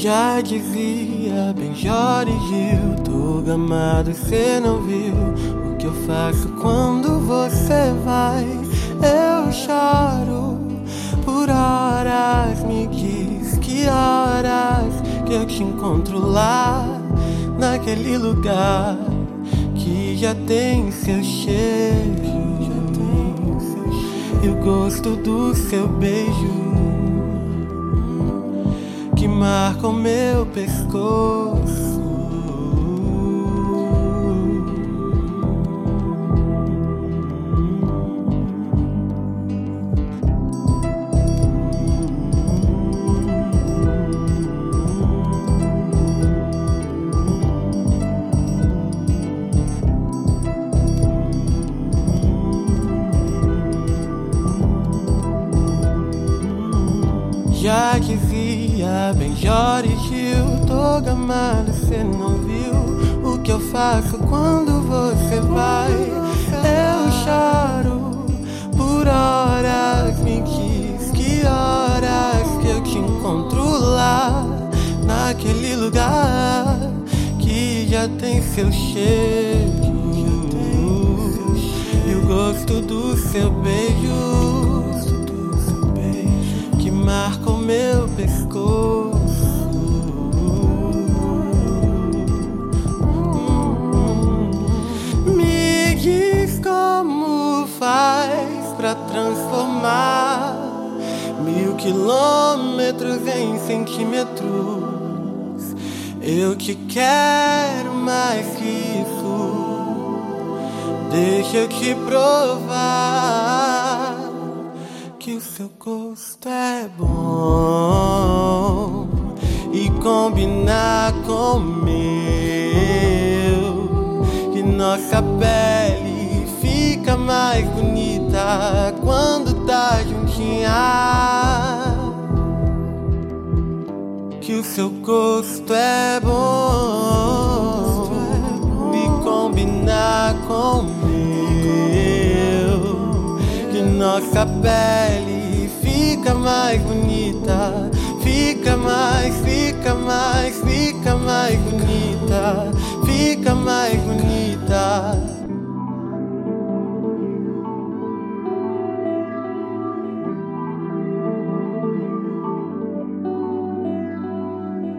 Já dizia Benjor e Gil, tô gamado, cê não viu. O que eu faço quando você vai. Eu choro por horas, me diz que horas que eu te encontro lá, naquele lugar que já tem seu cheiro. E o gosto do seu beijo que marca o meu pescoço. Já dizia Benjor e Gil Tô gamado, cê não viu O que eu faço quando você vai? Eu choro por horas Me diz que horas que eu te encontro lá Naquele lugar que já tem seu cheiro. E o gosto do seu beijo que marca Me diz como faz pra transformar mil quilômetros em centímetros. Eu te quero mais que isso. Deixa eu te provar que o seu gosto é bom e combinar com o meu, que nossa pele fica mais bonita quando tá juntinha. Que o seu gosto é bom e combinar com o meu que nossa pele fica mais bonita,